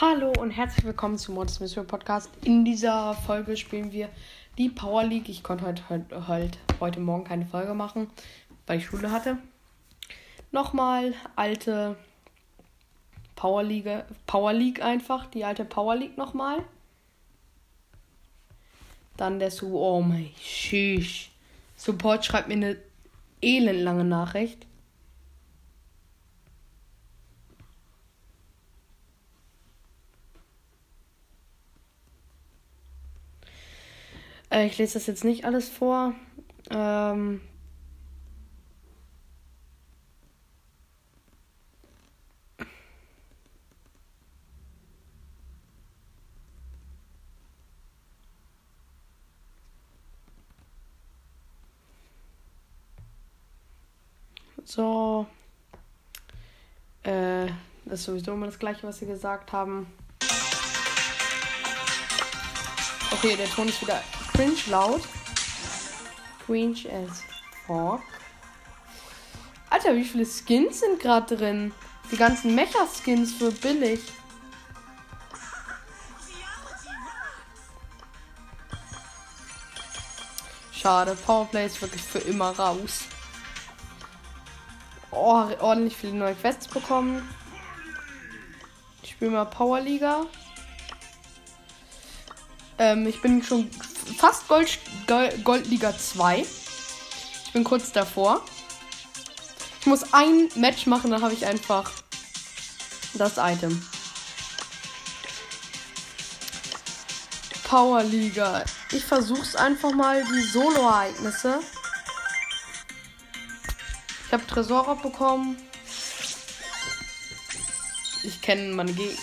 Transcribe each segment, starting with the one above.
Hallo und herzlich willkommen zum Modest Mystery Podcast. In dieser Folge spielen wir die Power League. Ich konnte heute, heute, heute Morgen keine Folge machen, weil ich Schule hatte. Nochmal alte Power League, Power League einfach, die alte Power League nochmal. Dann der Su, oh mein Shish. Support schreibt mir eine elendlange Nachricht. Äh, ich lese das jetzt nicht alles vor. Ähm, So. Äh, das ist sowieso immer das gleiche, was sie gesagt haben. Okay, der Ton ist wieder cringe laut. Cringe as fuck. Alter, wie viele Skins sind gerade drin? Die ganzen Mecha-Skins für billig. Schade, Powerplay ist wirklich für immer raus. Oh, ordentlich viele neue Quests bekommen. Ich spiele mal Powerliga. Ähm, ich bin schon fast Gold, Gold, Goldliga 2. Ich bin kurz davor. Ich muss ein Match machen, dann habe ich einfach das Item. Powerliga. Ich versuch's einfach mal die Solo-Ereignisse. Ich habe Tresor bekommen. Ich kenne meine Gegner.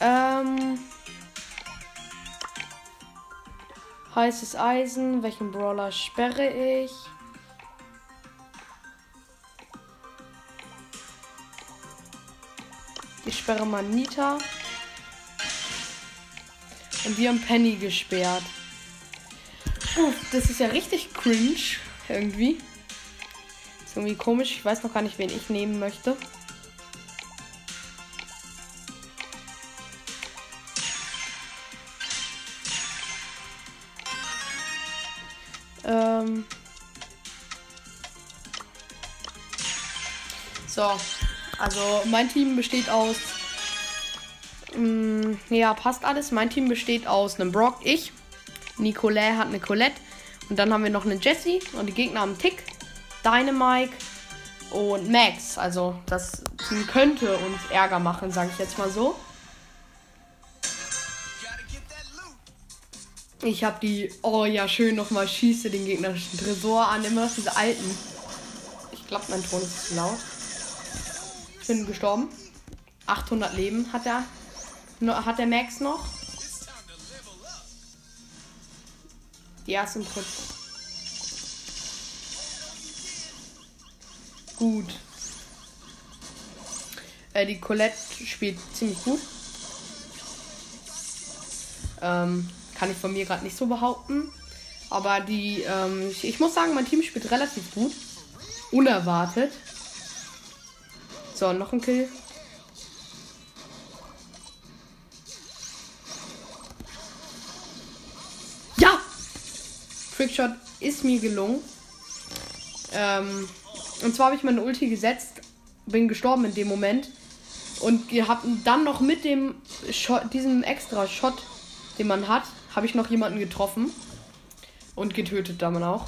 Ähm. Heißes Eisen. Welchen Brawler sperre ich? Ich sperre mal Nita. Und wir haben Penny gesperrt. Uff, das ist ja richtig cringe. Irgendwie. Irgendwie komisch. Ich weiß noch gar nicht, wen ich nehmen möchte. Ähm. So. Also mein Team besteht aus. Mh, mm, ja, passt alles. Mein Team besteht aus einem Brock, ich. Nicolette hat eine Colette. Und dann haben wir noch einen Jesse. Und die Gegner haben Tick, Dynamike und Max. Also das Team könnte uns Ärger machen, sage ich jetzt mal so. Ich habe die, oh ja, schön nochmal schieße den gegnerischen Tresor an. Immer noch diese alten. Ich glaube, mein Ton ist zu laut. Ich bin gestorben. 800 Leben hat er, hat der Max noch. Die ersten Tritt. Gut. Äh, die Colette spielt ziemlich gut. Ähm, kann ich von mir gerade nicht so behaupten. Aber die, ähm, ich, ich, muss sagen, mein Team spielt relativ gut. Unerwartet. So, noch ein Kill. Ja! Trickshot ist mir gelungen. Ähm, und zwar habe ich meine Ulti gesetzt, bin gestorben in dem Moment. Und hatten dann noch mit dem Shot, diesem extra Shot, den man hat, habe ich noch jemanden getroffen. Und getötet dann auch.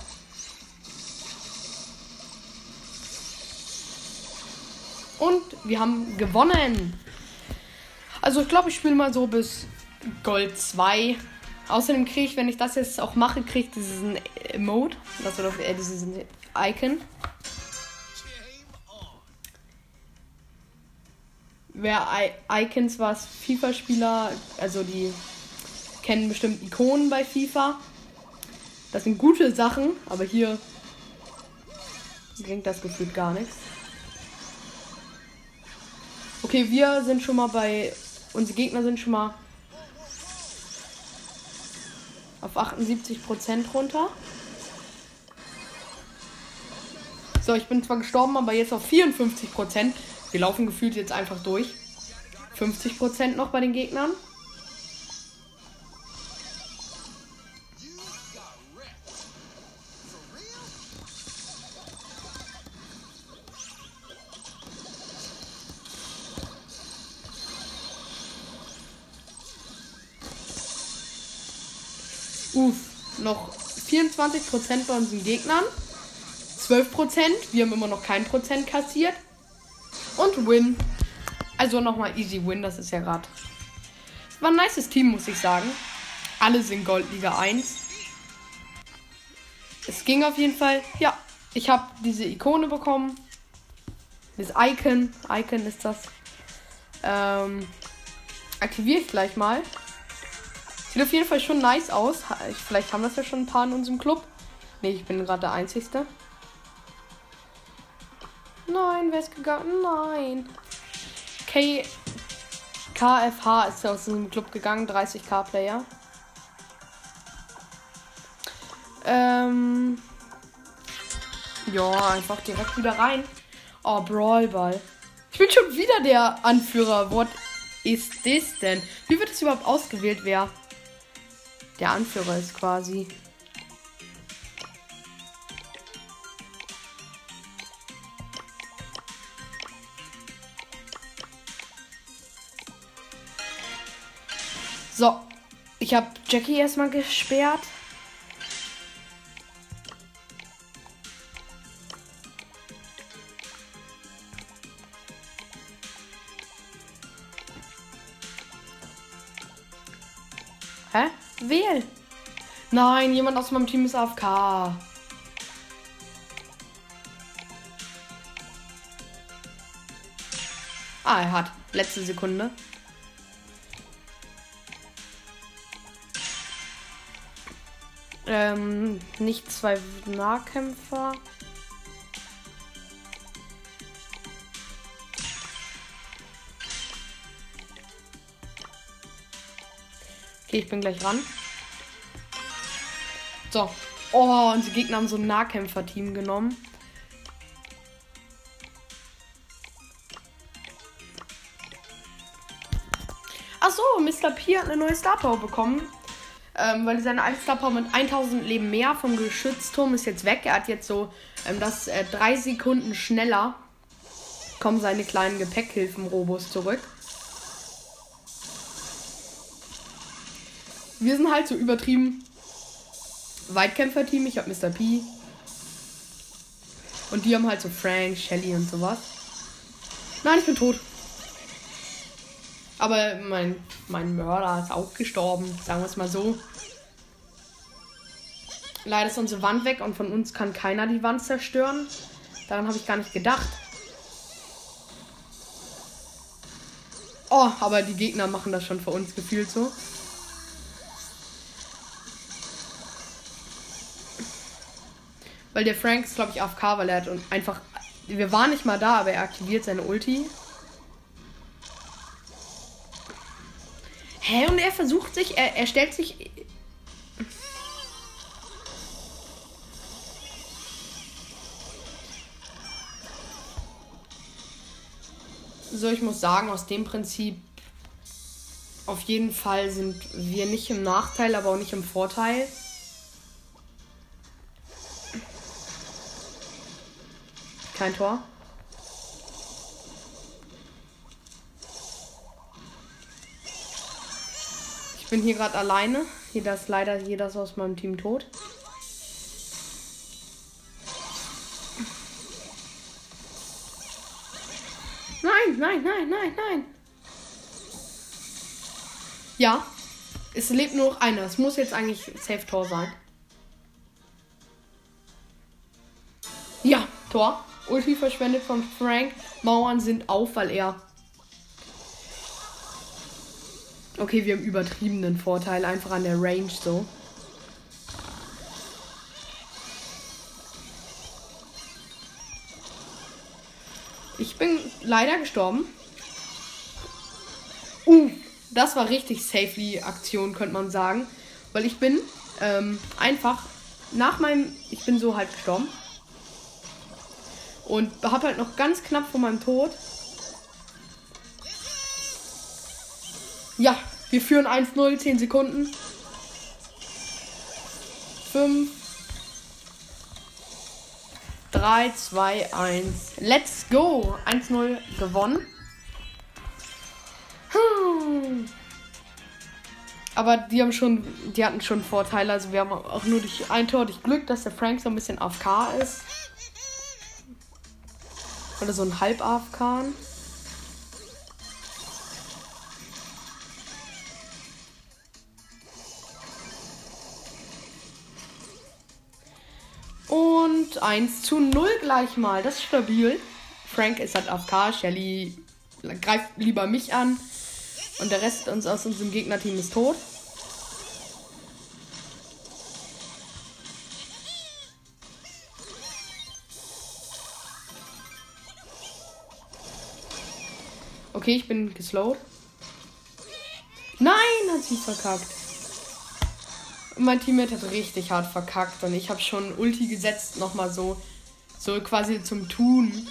Und wir haben gewonnen. Also ich glaube, ich spiele mal so bis Gold 2. Außerdem kriege ich, wenn ich das jetzt auch mache, kriege ich diesen wird äh, dieses Icon. Wer I Icons was FIFA-Spieler, also die kennen bestimmt Ikonen bei FIFA. Das sind gute Sachen, aber hier bringt das gefühlt gar nichts. Okay, wir sind schon mal bei. Unsere Gegner sind schon mal auf 78% runter. So, ich bin zwar gestorben, aber jetzt auf 54%. Wir laufen gefühlt jetzt einfach durch. 50% noch bei den Gegnern. Uff, noch 24% bei unseren Gegnern. 12%. Wir haben immer noch kein Prozent kassiert. Und Win. Also nochmal easy Win, das ist ja gerade. War ein nices Team, muss ich sagen. Alle sind Goldliga 1. Es ging auf jeden Fall. Ja, ich habe diese Ikone bekommen. Das Icon. Icon ist das. Ähm, aktiviere ich gleich mal. Sieht auf jeden Fall schon nice aus. Vielleicht haben das ja schon ein paar in unserem Club. Ne, ich bin gerade der Einzige. Nein, wer ist gegangen? Nein. K KFH ist aus dem Club gegangen, 30k Player. Ähm. Ja, einfach direkt wieder rein. Oh, Brawlball. Ich bin schon wieder der Anführer. What ist das denn? Wie wird es überhaupt ausgewählt, wer der Anführer ist quasi? So, ich habe Jackie erstmal gesperrt. Hä? Wähl. Nein, jemand aus meinem Team ist AFK. Ah, er hat. Letzte Sekunde. Ähm, nicht zwei Nahkämpfer. Okay, ich bin gleich ran. So. Oh, und die Gegner haben so ein Nahkämpfer-Team genommen. Achso, Mr. P hat eine neue Star Power bekommen ähm, weil seine Einstar mit 1000 Leben mehr vom Geschützturm ist jetzt weg. Er hat jetzt so, ähm, dass äh, drei Sekunden schneller kommen seine kleinen Gepäckhilfen-Robos zurück. Wir sind halt so übertrieben Weitkämpfer-Team. Ich habe Mr. P. Und die haben halt so Frank, Shelly und sowas. Nein, ich bin tot. Aber mein, mein Mörder ist auch gestorben, sagen wir es mal so. Leider ist unsere Wand weg und von uns kann keiner die Wand zerstören. Daran habe ich gar nicht gedacht. Oh, aber die Gegner machen das schon für uns gefühlt so. Weil der Frank ist, glaube ich, AFK, weil er hat und einfach. Wir waren nicht mal da, aber er aktiviert seine Ulti. Hä? Und er versucht sich, er, er stellt sich. So, ich muss sagen, aus dem Prinzip auf jeden Fall sind wir nicht im Nachteil, aber auch nicht im Vorteil. Kein Tor. Bin hier gerade alleine. Hier ist leider jeder aus meinem Team tot. Nein, nein, nein, nein, nein. Ja, es lebt nur noch einer. Es muss jetzt eigentlich Safe Tor sein. Ja, Tor. Ulti verschwendet von Frank. Mauern sind auf, weil er Okay, wir haben übertriebenen Vorteil einfach an der Range so. Ich bin leider gestorben. Uh, das war richtig safely Aktion, könnte man sagen. Weil ich bin ähm, einfach nach meinem. Ich bin so halt gestorben. Und hab halt noch ganz knapp vor meinem Tod. Ja, wir führen 1-0, 10 Sekunden. 5, 3, 2, 1. Let's go! 1-0 gewonnen. Aber die haben schon, die hatten schon Vorteile. Also wir haben auch nur durch ein Tor durch Glück, dass der Frank so ein bisschen AFK ist. Oder so ein halb AFK. Und 1 zu 0 gleich mal. Das ist stabil. Frank ist halt AFK. Shelly greift lieber mich an. Und der Rest uns aus unserem Gegnerteam ist tot. Okay, ich bin geslowt. Nein, hat sie verkackt. Mein Teammate hat richtig hart verkackt und ich habe schon Ulti gesetzt, nochmal so, so quasi zum Tun.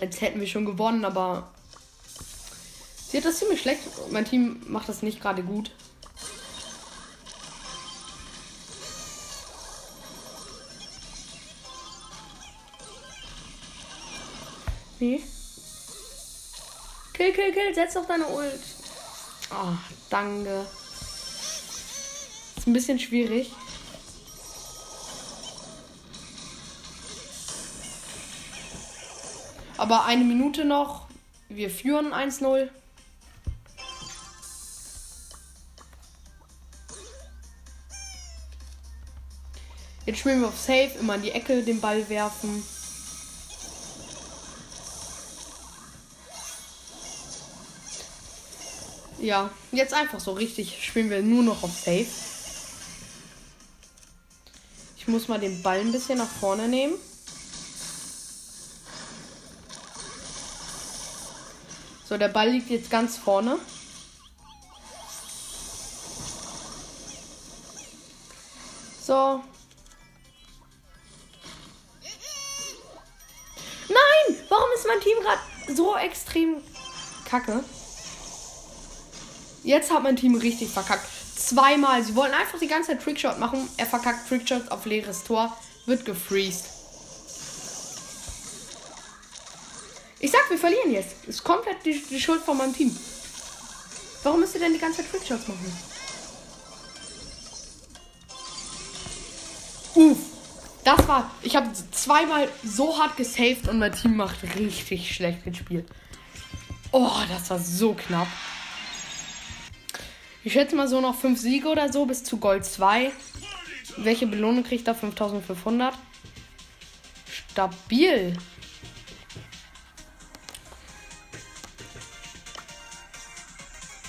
Jetzt hätten wir schon gewonnen, aber Sie hat das ziemlich schlecht. Mein Team macht das nicht gerade gut. Nee. Kill, kill, kill. Setz doch deine Ult. Oh, danke. Ein bisschen schwierig. Aber eine Minute noch. Wir führen 1-0. Jetzt spielen wir auf Safe, immer in die Ecke den Ball werfen. Ja, jetzt einfach so richtig spielen wir nur noch auf Safe. Ich muss mal den Ball ein bisschen nach vorne nehmen. So, der Ball liegt jetzt ganz vorne. So, ist mein Team gerade so extrem kacke. Jetzt hat mein Team richtig verkackt. Zweimal. Sie wollten einfach die ganze Zeit Trickshot machen. Er verkackt Trickshot auf leeres Tor. Wird gefreezed. Ich sag, wir verlieren jetzt. Ist komplett die, die Schuld von meinem Team. Warum müsst ihr denn die ganze Zeit Trickshots machen? Uff. Das war. Ich habe zweimal so hart gesaved und mein Team macht richtig schlecht gespielt. Oh, das war so knapp. Ich schätze mal so noch 5 Siege oder so bis zu Gold 2. Welche Belohnung kriegt er? 5500. Stabil.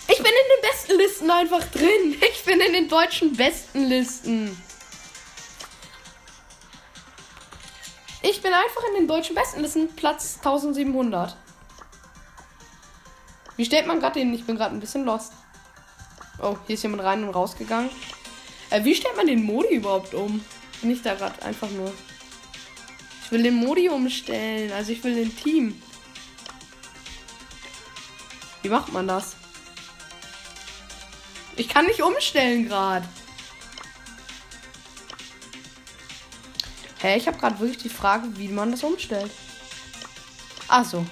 Ich bin in den besten Listen einfach drin. Ich bin in den deutschen besten Listen. Ich bin einfach in den deutschen Bestenlisten Platz 1700. Wie stellt man gerade den? Ich bin gerade ein bisschen lost. Oh, hier ist jemand rein und rausgegangen. Äh, wie stellt man den Modi überhaupt um? Bin ich da gerade einfach nur. Ich will den Modi umstellen. Also ich will den Team. Wie macht man das? Ich kann nicht umstellen gerade. Hä, ich habe gerade wirklich die Frage, wie man das umstellt. Ach so.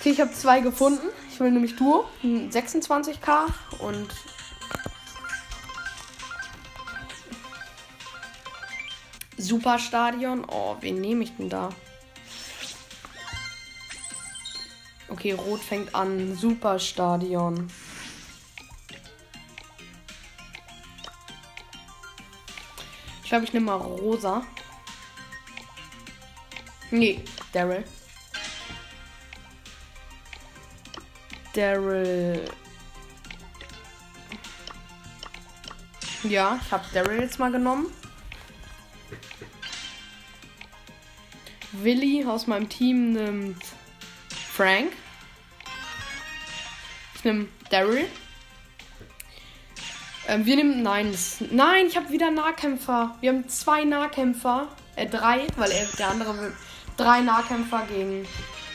Okay, ich habe zwei gefunden. Ich will nämlich Duo, 26k und Superstadion. Oh, wen nehme ich denn da? Okay, Rot fängt an. Superstadion. Ich glaube, ich nehme mal rosa. Nee, Daryl. Daryl. Ja, ich habe Daryl jetzt mal genommen. Willi aus meinem Team nimmt Frank. Ich nehme Daryl. Ähm, wir nehmen. Nein, das, nein, ich habe wieder Nahkämpfer. Wir haben zwei Nahkämpfer. Äh, drei, weil er, der andere will. Drei Nahkämpfer gegen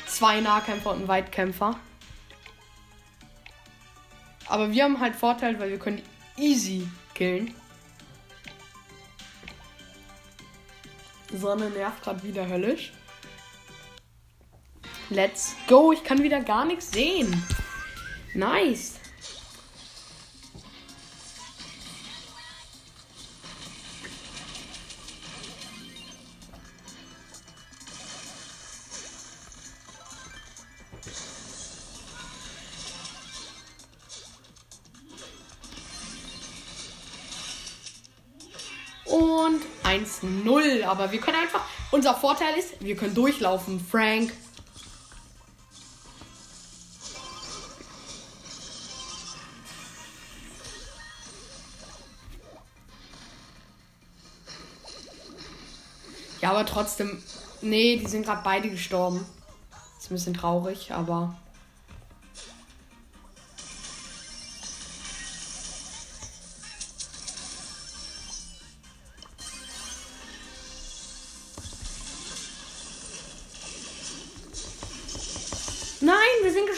zwei Nahkämpfer und einen Weitkämpfer. Aber wir haben halt Vorteil, weil wir können easy killen. Sonne nervt gerade wieder höllisch. Let's go. Ich kann wieder gar nichts sehen. Nice. 1-0. Aber wir können einfach. Unser Vorteil ist, wir können durchlaufen. Frank. Ja, aber trotzdem. Nee, die sind gerade beide gestorben. Ist ein bisschen traurig, aber.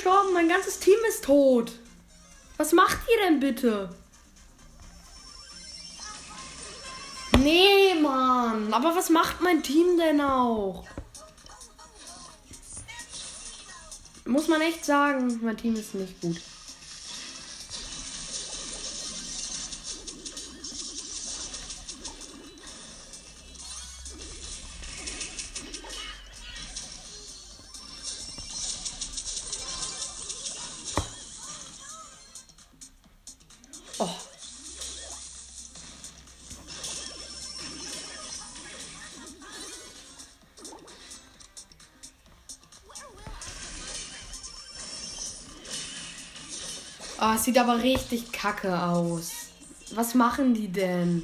Gestorben. Mein ganzes Team ist tot. Was macht ihr denn bitte? Nee, Mann. Aber was macht mein Team denn auch? Muss man echt sagen, mein Team ist nicht gut. Oh, es sieht aber richtig kacke aus. Was machen die denn?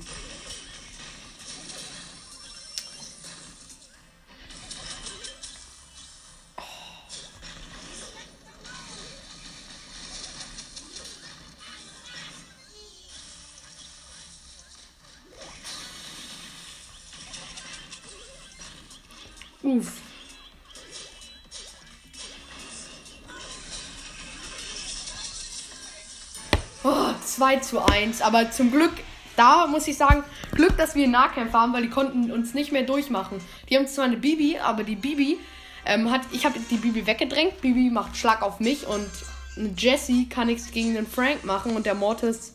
2 zu 1. Aber zum Glück, da muss ich sagen, Glück, dass wir Nahkämpfer haben, weil die konnten uns nicht mehr durchmachen. Die haben zwar eine Bibi, aber die Bibi ähm, hat. Ich habe die Bibi weggedrängt. Bibi macht Schlag auf mich und eine Jessie kann nichts gegen den Frank machen und der Mortis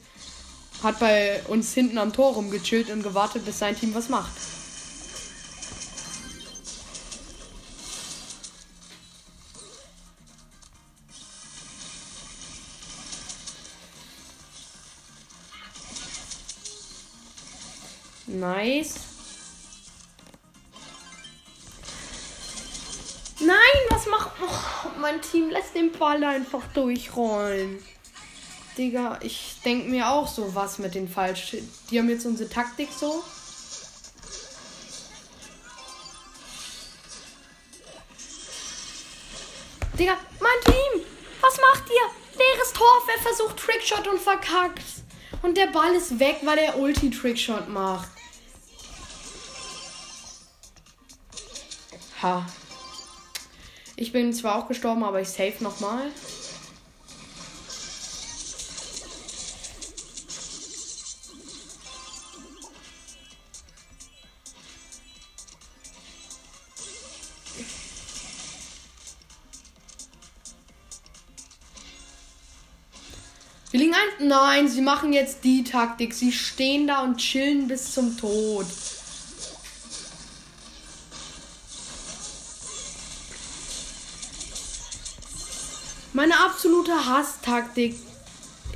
hat bei uns hinten am Tor rumgechillt und gewartet, bis sein Team was macht. Nice. Nein, was macht. Oh, mein Team lässt den Ball einfach durchrollen. Digga, ich denke mir auch so was mit den falsch. Die haben jetzt unsere Taktik so. Digga, mein Team! Was macht ihr? Leeres Tor, wer versucht Trickshot und verkackt. Und der Ball ist weg, weil er Ulti-Trickshot macht. Ha. Ich bin zwar auch gestorben, aber ich save nochmal. Wir liegen ein. Nein, sie machen jetzt die Taktik. Sie stehen da und chillen bis zum Tod. Meine absolute Hasstaktik.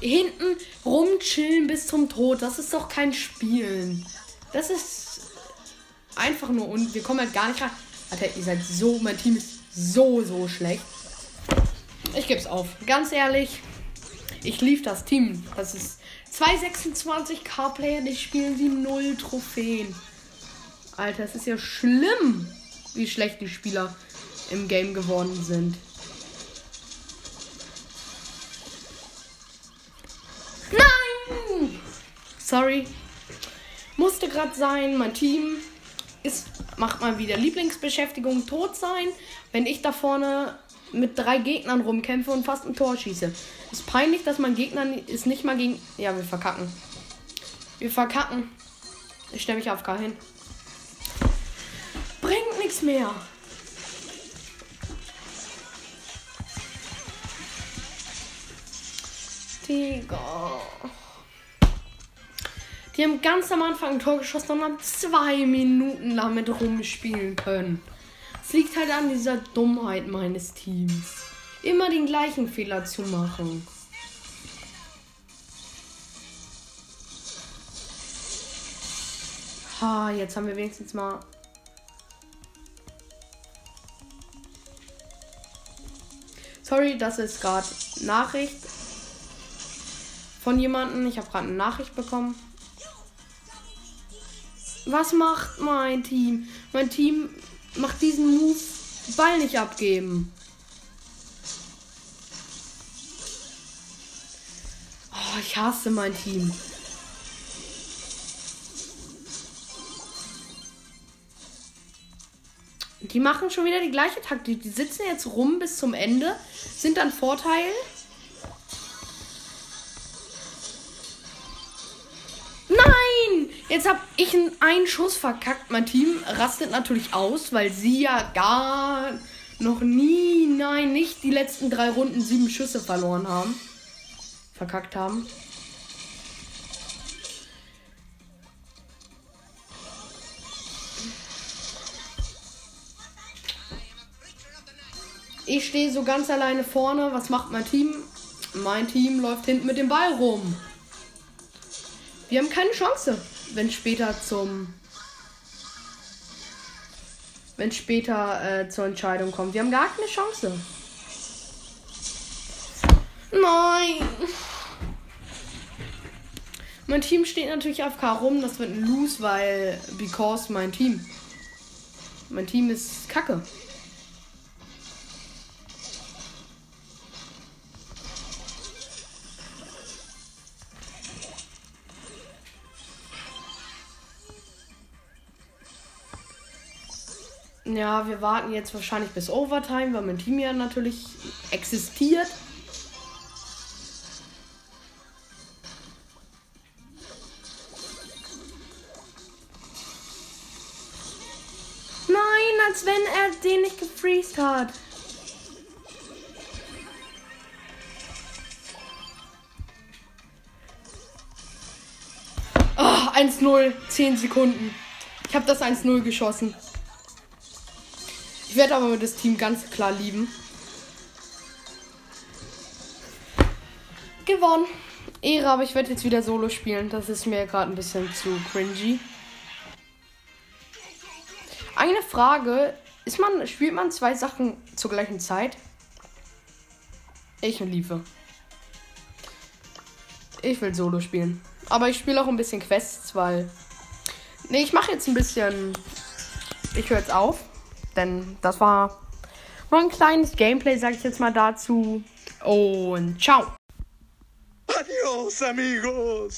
Hinten rumchillen bis zum Tod. Das ist doch kein Spielen. Das ist einfach nur und wir kommen halt gar nicht rein. Alter, ihr seid so, mein Team ist so, so schlecht. Ich geb's auf. Ganz ehrlich, ich lief das Team. Das ist 226k Player, die spielen wie null Trophäen. Alter, das ist ja schlimm. wie schlecht die Spieler im Game geworden sind. Sorry. Musste gerade sein. Mein Team ist, macht mal wieder Lieblingsbeschäftigung, tot sein, wenn ich da vorne mit drei Gegnern rumkämpfe und fast ein Tor schieße. Ist peinlich, dass mein Gegner ist nicht mal gegen. Ja, wir verkacken. Wir verkacken. Ich stelle mich auf K hin. Bringt nichts mehr. Digga. Die haben ganz am Anfang ein Tor geschossen und haben zwei Minuten damit rumspielen können. Es liegt halt an dieser Dummheit meines Teams. Immer den gleichen Fehler zu machen. Ha, jetzt haben wir wenigstens mal. Sorry, das ist gerade Nachricht von jemandem. Ich habe gerade eine Nachricht bekommen. Was macht mein Team? Mein Team macht diesen Move Ball nicht abgeben. Oh, ich hasse mein Team. Die machen schon wieder die gleiche Taktik. Die sitzen jetzt rum bis zum Ende, sind dann Vorteil. Jetzt habe ich einen Schuss verkackt. Mein Team rastet natürlich aus, weil sie ja gar noch nie, nein, nicht die letzten drei Runden sieben Schüsse verloren haben. Verkackt haben. Ich stehe so ganz alleine vorne. Was macht mein Team? Mein Team läuft hinten mit dem Ball rum. Wir haben keine Chance, wenn später zum. Wenn später äh, zur Entscheidung kommt. Wir haben gar keine Chance. Nein. Mein Team steht natürlich auf K rum. Das wird ein Lose, weil. Because mein Team. Mein Team ist kacke. Ja, wir warten jetzt wahrscheinlich bis Overtime, weil mein Team ja natürlich existiert. Nein, als wenn er den nicht gefreezed hat. Oh, 1-0, 10 Sekunden. Ich habe das 1-0 geschossen. Ich werde aber das Team ganz klar lieben. Gewonnen. Ehre, aber ich werde jetzt wieder Solo spielen. Das ist mir gerade ein bisschen zu cringy. Eine Frage. Ist man, spielt man zwei Sachen zur gleichen Zeit? Ich liebe. Ich will Solo spielen. Aber ich spiele auch ein bisschen Quests, weil. Ne, ich mache jetzt ein bisschen. Ich höre jetzt auf. Denn das war nur ein kleines Gameplay, sag ich jetzt mal dazu. Und ciao. Adios, amigos.